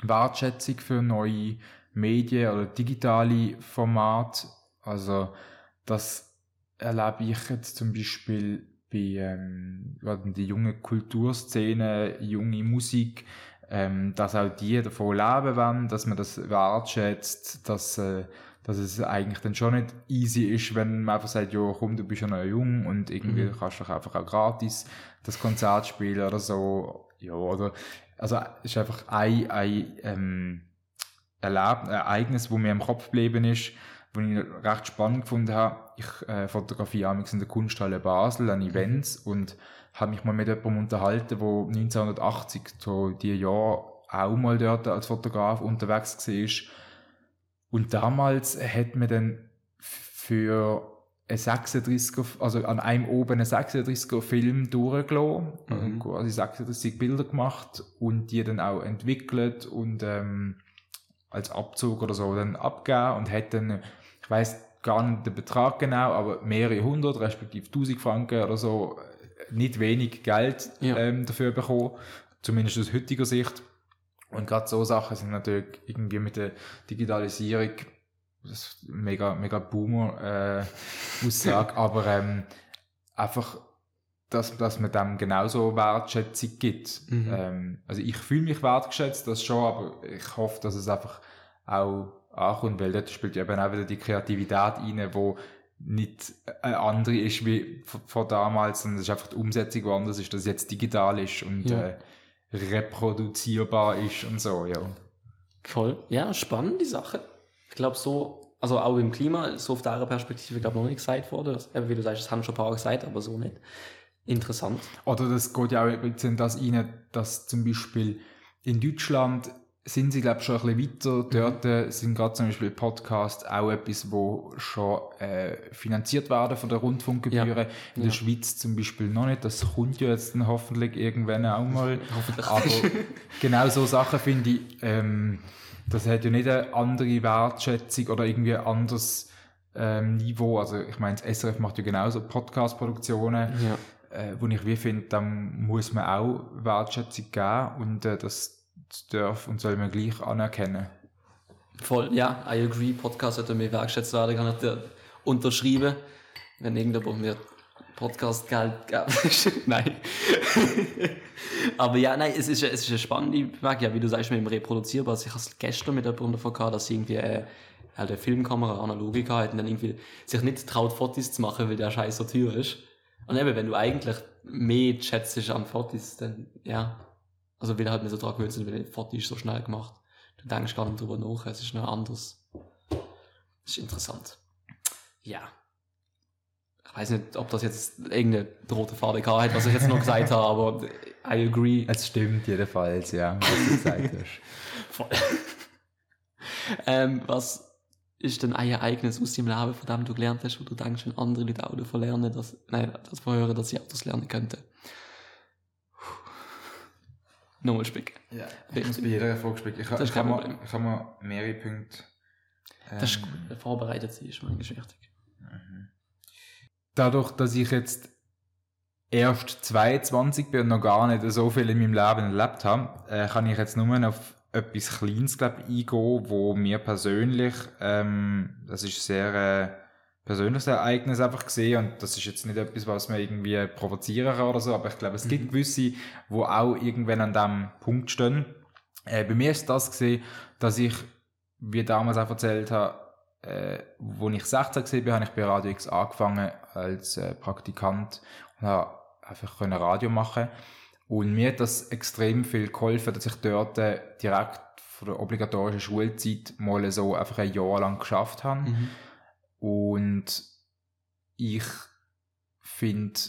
Wertschätzung für neue Medien oder digitale Formate. Also das erlebe ich jetzt zum Beispiel bei ähm, gerade die junge Kulturszene, junge Musik, ähm, dass auch die davon leben wollen, dass man das wertschätzt, dass, äh, dass es eigentlich dann schon nicht easy ist, wenn man einfach sagt, ja komm, du bist ja noch jung und irgendwie Mhm. kannst du doch einfach auch gratis das Konzert spielen oder so. Ja, oder, also es ist einfach ein, ein ähm, Erleb ein Ereignis, wo mir im Kopf geblieben ist, wo ich recht spannend gefunden habe. Ich äh, fotografiere amigs in der Kunsthalle Basel an Events und habe mich mal mit jemandem unterhalten, der 1980, so die Jahr auch mal dort als Fotograf unterwegs war. Und damals hat man dann für ein 36er, also an einem oben einen 36er Film durchgelassen, Mhm. quasi 36 Bilder gemacht und die dann auch entwickelt und ähm, als Abzug oder so dann abgeben und hat dann, ich weiß gar nicht den Betrag genau, aber mehrere hundert, respektive tausend Franken oder so, äh, nicht wenig Geld Ja. ähm, dafür bekommen, zumindest aus heutiger Sicht. Und gerade so Sachen sind natürlich irgendwie mit der Digitalisierung das ist mega, mega Boomer äh, Aussage, aber ähm, einfach, dass, dass man dem genauso Wertschätzung gibt. Mhm. Ähm, also ich fühle mich wertgeschätzt, das schon, aber ich hoffe, dass es einfach auch ankommt, weil dort spielt eben auch wieder die Kreativität rein, wo nicht eine andere ist wie von, damals, sondern es ist einfach die Umsetzung, die anders ist, dass es jetzt digital ist und Ja. äh, reproduzierbar ist und so, ja. Voll. Ja, spannende Sache. Ich glaube so, also auch im Klima, so auf dieser Perspektive, glaube ich, noch nicht gesagt worden. Wie du sagst, das haben schon ein paar gesagt, aber so nicht. Interessant. Oder das geht ja auch ein bisschen das rein, dass zum Beispiel in Deutschland sind sie, glaube ich, schon ein bisschen weiter. Dort äh, sind gerade zum Beispiel Podcasts auch etwas, wo schon äh, finanziert werden von der Rundfunkgebühren. Ja. In Ja. der Schweiz zum Beispiel noch nicht. Das kommt ja jetzt dann hoffentlich irgendwann auch mal. Aber genau so Sachen finde ich, ähm, das hat ja nicht eine andere Wertschätzung oder irgendwie ein anderes ähm, Niveau. Also ich meine, das SRF macht ja genauso Podcast-Produktionen Ja. äh, wo ich wie finde, dann muss man auch Wertschätzung geben und äh, das darf und soll man gleich anerkennen. Voll, ja, I agree. Podcast sollte mehr wertschätzt werden, kann ich dir unterschreiben. Wenn irgendjemand mir Podcast-Geld gibt. nein. Aber ja, nein, es ist, es ist eine spannende Bemerkung, ja, wie du sagst, mit dem Reproduzierbar. Also ich habe es gestern mit jemandem davon gehabt, dass irgendwie äh, halt eine Filmkamera gehabt hat und dann irgendwie sich nicht traut, Fotos zu machen, weil der Scheiß so teuer ist. Und eben, wenn du eigentlich mehr schätzt an Fotos, dann, ja. Also, weil halt nicht so dran gewöhnt sind, weil Fotos so schnell gemacht. Du denkst gar nicht drüber nach, es ist noch anders. Das ist interessant. Ja. Ich weiß nicht, ob das jetzt irgendeine rote Farbe hat, was ich jetzt noch gesagt habe, aber I agree. Es stimmt jedenfalls, ja, was du gesagt hast. Voll. ähm, was ist denn ein Ereignis aus deinem Leben, von dem du gelernt hast, wo du denkst, wenn andere Leute auch davon lernen, dass, nein, davon hören, dass sie Autos lernen könnten? Nochmal spicken. Ja, ich muss bei jeder Frage spielen. Ich, Das ich, Problem. mal, ich habe mal mehrere Punkte. Das ist ähm, gut. Vorbereitet sein ist manchmal wichtig. Dadurch, dass ich jetzt erst 22 bin und noch gar nicht so viel in meinem Leben erlebt habe, äh, kann ich jetzt nur auf etwas Kleines glaub, eingehen, wo mir persönlich, ähm, das ist sehr äh, persönliches Ereignis einfach gesehen und das ist jetzt nicht etwas, was man irgendwie provozieren kann oder so, aber ich glaube, es gibt gewisse, wo auch irgendwann an dem Punkt stehen. Äh, bei mir ist das gesehen, dass ich, wie damals auch erzählt habe, äh, wo ich 16 war, habe ich bei Radio X angefangen als äh, Praktikant und habe einfach können Radio machen und mir hat das extrem viel geholfen, dass ich dort äh, direkt von der obligatorischen Schulzeit mal so einfach ein Jahr lang geschafft habe. Mhm. Und ich finde,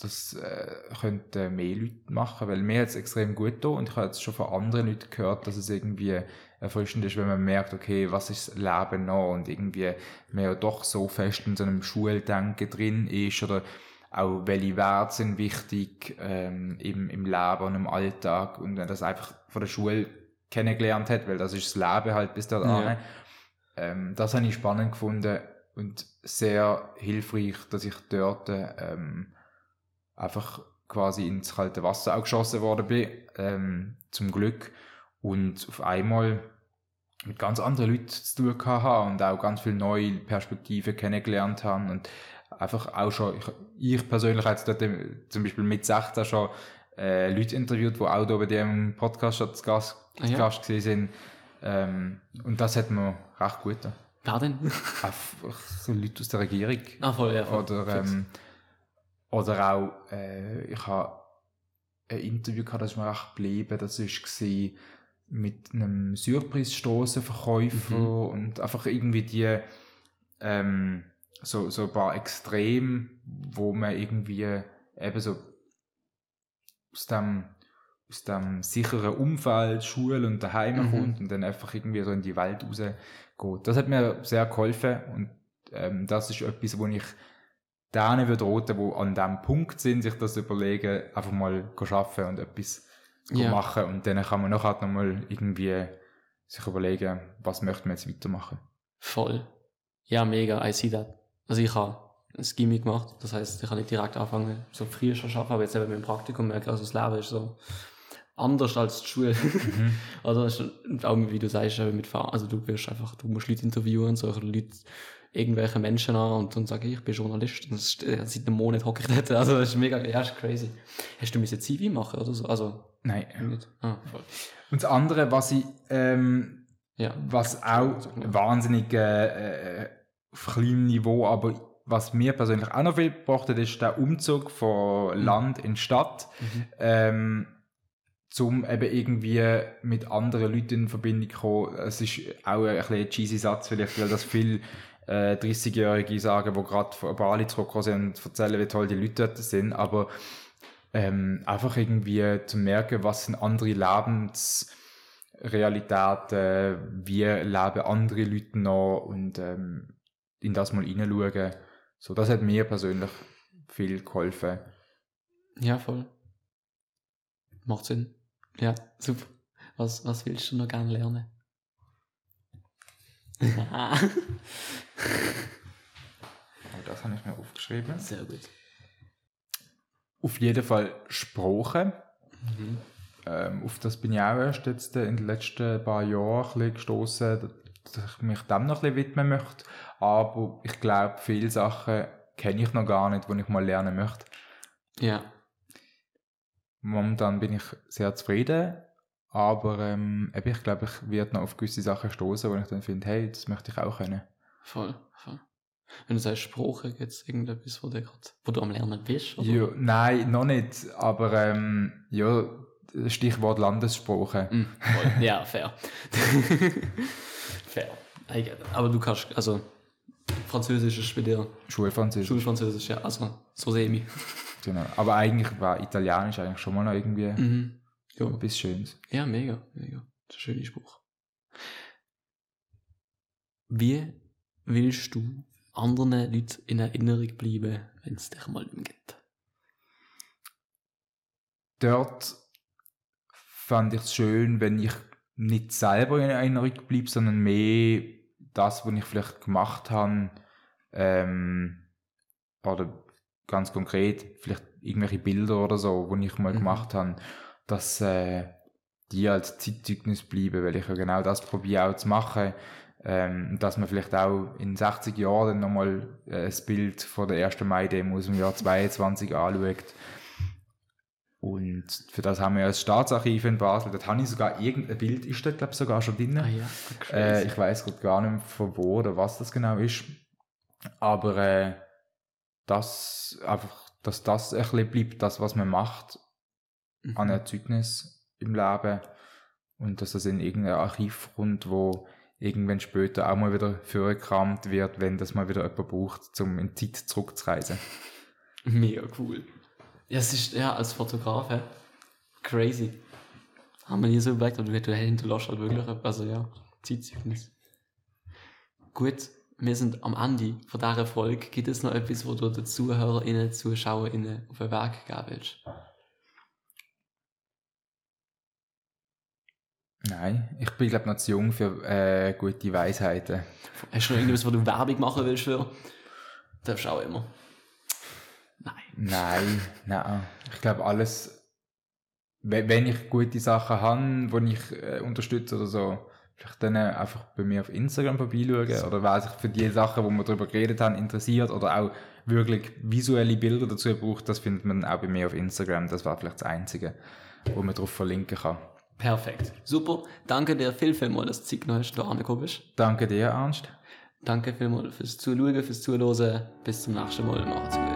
das äh, könnten mehr Leute machen, weil mir hat es extrem gut getan und ich habe jetzt schon von anderen Leuten gehört, dass es irgendwie erfrischend ist, wenn man merkt, okay, was ist das Leben noch und irgendwie ja doch so fest in so einem Schuldenken drin ist oder auch welche Werte sind wichtig ähm, im, im Leben und im Alltag und wenn das einfach von der Schule kennengelernt hat, weil das ist das Leben halt bis dahin. Ja. Ähm, das habe ich spannend gefunden und sehr hilfreich, dass ich dort ähm, einfach quasi ins kalte Wasser auch geschossen worden bin, ähm, zum Glück. Und auf einmal mit ganz anderen Leuten zu tun habe und auch ganz viele neue Perspektiven kennengelernt habe und einfach auch schon, ich, ich persönlich habe jetzt dort zum Beispiel mit 16 schon äh, Leute interviewt, die auch hier bei dem Podcast schon zu Gast, Ah, zu ja. Gast gewesen sind. Ähm, und das hat mir recht gut. Wer denn? Einfach so Leute aus der Regierung. ah, voll, ja. Voll. Oder, ähm, oder auch, äh, ich habe ein Interview gehabt, das ist mir recht geblieben, das war mit einem Surprise-Strassenverkäufer Mhm. und einfach irgendwie die, ähm, so, so ein paar Extreme, wo man irgendwie eben so aus dem, aus dem sicheren Umfeld, Schule und daheim Mhm. kommt und dann einfach irgendwie so in die Welt rausgeht. Das hat mir sehr geholfen und ähm, das ist etwas, wo ich denen würde raten, die an dem Punkt sind, sich das überlegen, einfach mal arbeiten und etwas Ja. machen und dann kann man nachher nochmal irgendwie sich überlegen, was möchte man jetzt weitermachen. Voll. Ja, mega, I see that. Also ich habe ein Gimmick gemacht, das heißt, ich habe nicht direkt angefangen, so früher schon arbeiten, aber jetzt eben mit dem Praktikum merke ich, also das Leben ist so anders als die Schule. also es ist auch wie du sagst, mit also du wirst einfach, du musst Leute interviewen, so Leute, irgendwelche Menschen an und dann sage ich, ich bin Journalist und das ist, äh, seit einem Monat hocke ich dort, also das ist mega, ja, ist crazy. Hast du müssen CV machen oder so? Also, Nein. nicht? Ah, voll. Und das andere, was ich, ähm, Ja. was auch wahnsinnig äh, äh, auf kleinem Niveau, aber was mir persönlich auch noch viel gebracht hat, ist der Umzug von Land in Stadt, ähm, zum eben irgendwie mit anderen Leuten in Verbindung zu kommen. Es ist auch ein bisschen ein cheesy Satz, vielleicht, weil das viele äh, 30-Jährige sagen, die gerade von Bali zurückgekommen sind und erzählen, wie toll die Leute dort sind, aber ähm, einfach irgendwie zu merken, was sind andere Lebensrealitäten, wie leben andere Leute noch und ähm, in das mal hineinschauen. So, das hat mir persönlich viel geholfen. Ja, voll. Macht Sinn. Ja, super. Was, was willst du noch gerne lernen? Oh, das habe ich mir aufgeschrieben. Sehr gut. Auf jeden Fall Sprachen. Mhm. Ähm, auf das bin ich auch erst jetzt in den letzten paar Jahren gestossen, dass ich mich dem noch ein bisschen widmen möchte. Aber ich glaube, viele Sachen kenne ich noch gar nicht, die ich mal lernen möchte. Ja, Momentan bin ich sehr zufrieden, aber ähm, ich glaube, ich werde noch auf gewisse Sachen stoßen, wo ich dann finde, hey, das möchte ich auch können. voll, voll. Wenn du sagst Sprache, gibt es irgendetwas, wo du, grad, wo du am Lernen bist? Oder? Ja, nein, noch nicht, aber ähm, ja, Stichwort Landessprache. Mm, ja, fair. fair. Aber du kannst, also, Französisch ist bei dir Schulfranzösisch. Schulfranzösisch, ja, also, so semi. Genau. Aber eigentlich war Italienisch eigentlich schon mal noch irgendwie Mhm. Ja. etwas Schönes. Ja, mega, mega. Das ist ein schöner Spruch. Wie willst du anderen Leuten in Erinnerung bleiben, wenn es dich mal nicht gibt? Dort fand ich es schön, wenn ich nicht selber in Erinnerung bleibe, sondern mehr das, was ich vielleicht gemacht habe, ähm, oder ganz konkret, vielleicht irgendwelche Bilder oder so, die ich mal Mhm. gemacht habe, dass äh, die als Zeitzeugnis bleiben, weil ich ja genau das probiere auch zu machen, ähm, dass man vielleicht auch in 60 Jahren dann nochmal äh, das Bild von der 1. Mai-Demo aus dem Jahr 22 anschaut. Und für das haben wir ja das Staatsarchiv in Basel. Dort habe ich sogar irgendein Bild, ist dort glaube ich sogar schon drin. Ah ja, Äh, ich weiß gerade gar nicht mehr von wo oder was das genau ist. Aber äh, das einfach, dass das ein bisschen bleibt, das, was man macht, Mhm. an Erzeugnis im Leben und dass das in irgendein Archiv kommt, wo irgendwann später auch mal wieder vorgekramt wird, wenn das mal wieder jemand braucht, um in die Zeit zurückzureisen. Mega cool. Ja, es ist, ja, als Fotograf, hä? crazy. Haben wir nie so überlegt, aber du, du hinterlässt halt wirklich, also ja, Zeitzeugnis. Gut, wir sind am Ende von dieser Folge. Gibt es noch etwas, wo du den ZuhörerInnen, ZuschauerInnen auf den Weg geben willst? Nein, ich bin glaube noch zu jung für äh, gute Weisheiten. Hast du noch irgendwas, wo du Werbung machen willst für? Darfst du auch immer. Nein. Nein, nein. Ich glaube alles, we- wenn ich gute Sachen habe, die ich äh, unterstütze oder so, vielleicht dann einfach bei mir auf Instagram vorbeischauen oder wer sich für die Sachen, wo wir darüber geredet haben, interessiert oder auch wirklich visuelle Bilder dazu braucht, das findet man auch bei mir auf Instagram. Das war vielleicht das Einzige, wo man darauf verlinken kann. Perfekt. Super. Danke dir viel, vielmals, dass du Zeit genommen hast, da angekommen bist. Danke dir, Ernst. Danke vielmals fürs Zuschauen, fürs Zuhören. Bis zum nächsten Mal. Macht's gut.